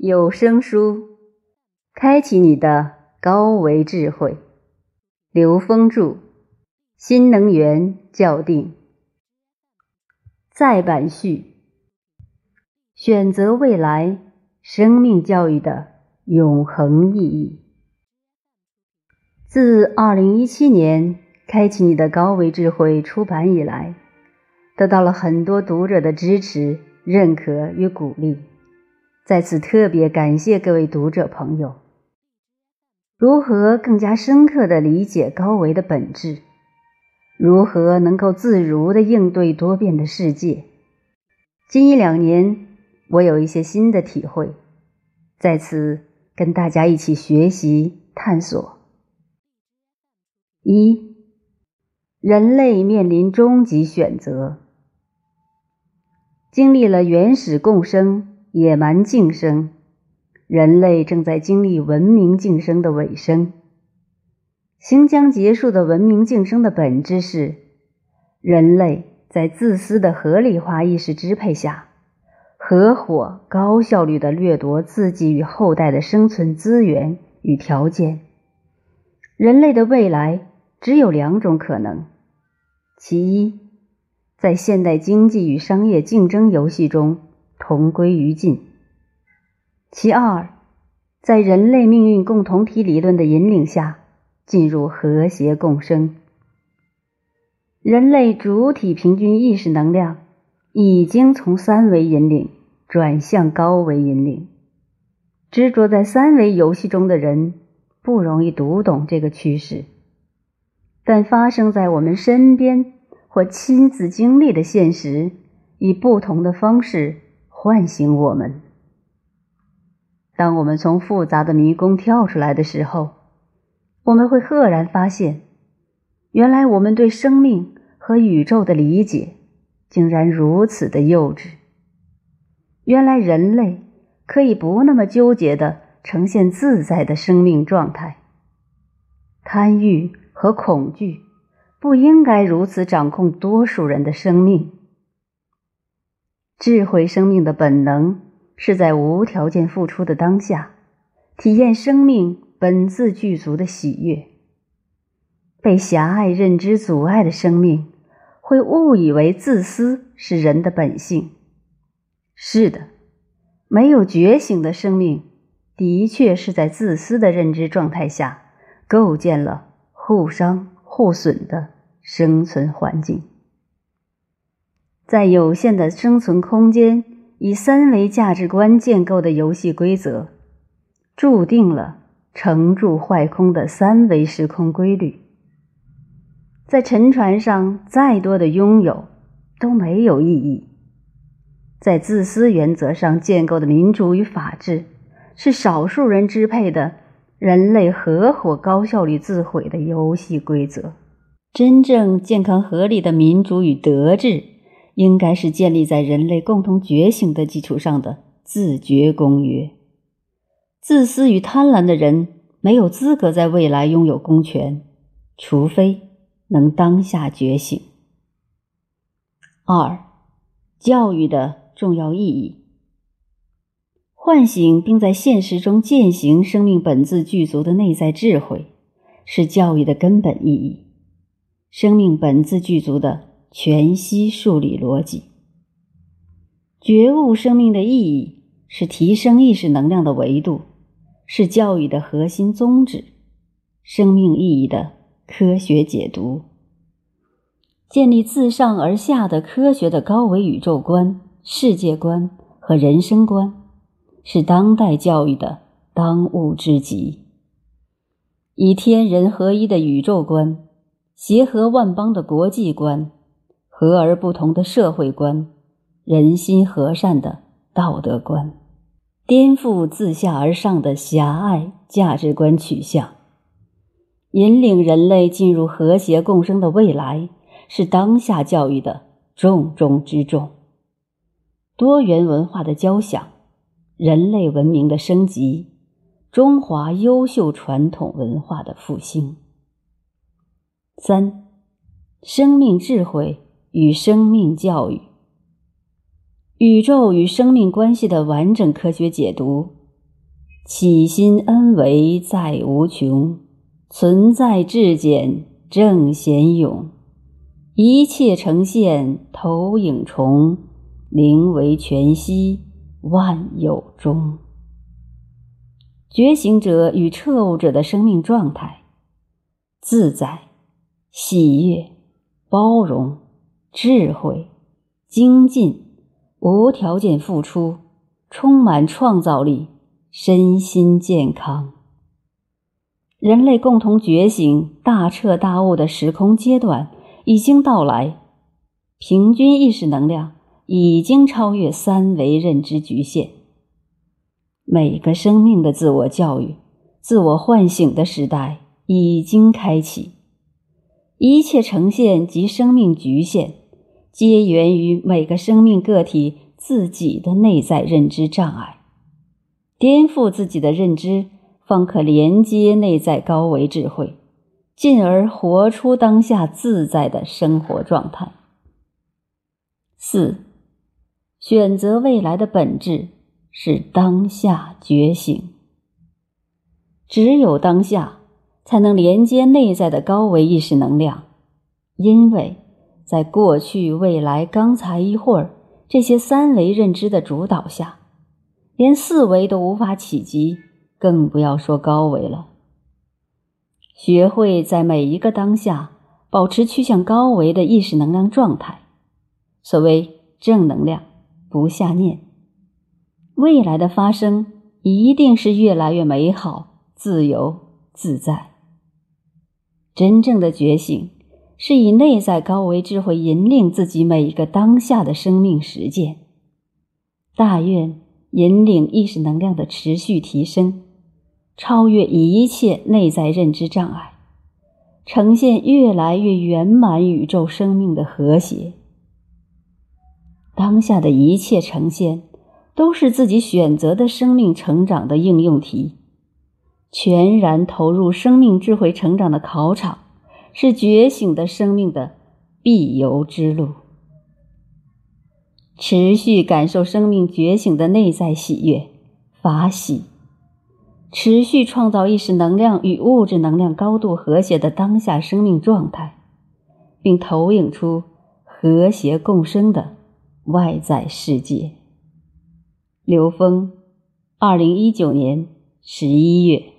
有声书，开启你的高维智慧。刘峰著，新能源校定。再版序：选择未来生命教育的永恒意义。自二零一七年《开启你的高维智慧》出版以来，得到了很多读者的支持、认可与鼓励。在此特别感谢各位读者朋友。如何更加深刻地理解高维的本质？如何能够自如地应对多变的世界？近一两年，我有一些新的体会，在此跟大家一起学习探索。一，人类面临终极选择，经历了原始共生。野蛮晋升，人类正在经历文明晋升的尾声。行将结束的文明晋升的本质是，人类在自私的合理化意识支配下，合伙高效率的掠夺自己与后代的生存资源与条件。人类的未来只有两种可能：其一，在现代经济与商业竞争游戏中。同归于尽。其二，在人类命运共同体理论的引领下，进入和谐共生。人类主体平均意识能量已经从三维引领转向高维引领。执着在三维游戏中的人不容易读懂这个趋势，但发生在我们身边或亲自经历的现实，以不同的方式。唤醒我们。当我们从复杂的迷宫跳出来的时候，我们会赫然发现，原来我们对生命和宇宙的理解竟然如此的幼稚。原来人类可以不那么纠结的呈现自在的生命状态。贪欲和恐惧不应该如此掌控多数人的生命。智慧生命的本能是在无条件付出的当下，体验生命本自具足的喜悦。被狭隘认知阻碍的生命，会误以为自私是人的本性。是的，没有觉醒的生命，的确是在自私的认知状态下，构建了互伤互损的生存环境。在有限的生存空间，以三维价值观建构的游戏规则，注定了成住坏空的三维时空规律。在沉船上，再多的拥有都没有意义。在自私原则上建构的民主与法治，是少数人支配的人类合伙高效率自毁的游戏规则。真正健康合理的民主与德治。应该是建立在人类共同觉醒的基础上的自觉公约。自私与贪婪的人没有资格在未来拥有公权，除非能当下觉醒。二、教育的重要意义：唤醒并在现实中践行生命本自具足的内在智慧，是教育的根本意义。生命本自具足的。全息数理逻辑，觉悟生命的意义是提升意识能量的维度，是教育的核心宗旨。生命意义的科学解读，建立自上而下的科学的高维宇宙观、世界观和人生观，是当代教育的当务之急。以天人合一的宇宙观，协和万邦的国际观。和而不同的社会观，人心和善的道德观，颠覆自下而上的狭隘价值观取向，引领人类进入和谐共生的未来，是当下教育的重中之重。多元文化的交响，人类文明的升级，中华优秀传统文化的复兴。三，生命智慧。与生命教育、宇宙与生命关系的完整科学解读，起心恩为在无穷，存在至简正显勇，一切呈现投影重，灵为全息万有中。觉醒者与彻悟者的生命状态：自在、喜悦、包容、智慧、精进、无条件付出、充满创造力、身心健康。人类共同觉醒、大彻大悟的时空阶段已经到来，平均意识能量已经超越三维认知局限。每个生命的自我教育、自我唤醒的时代已经开启。一切呈现及生命局限，皆源于每个生命个体自己的内在认知障碍。颠覆自己的认知，方可连接内在高维智慧，进而活出当下自在的生活状态。四、选择未来的本质。是当下觉醒，只有当下才能连接内在的高维意识能量，因为在过去、未来、刚才一会儿这些三维认知的主导下，连四维都无法企及，更不要说高维了。学会在每一个当下保持趋向高维的意识能量状态，所谓正能量，不下念。未来的发生一定是越来越美好、自由自在。真正的觉醒是以内在高维智慧引领自己每一个当下的生命实践。大愿引领意识能量的持续提升，超越一切内在认知障碍，呈现越来越圆满宇宙生命的和谐。当下的一切呈现。都是自己选择的生命成长的应用题，全然投入生命智慧成长的考场，是觉醒的生命的必由之路。持续感受生命觉醒的内在喜悦、法喜，持续创造意识能量与物质能量高度和谐的当下生命状态，并投影出和谐共生的外在世界。刘峰，二零一九年十一月。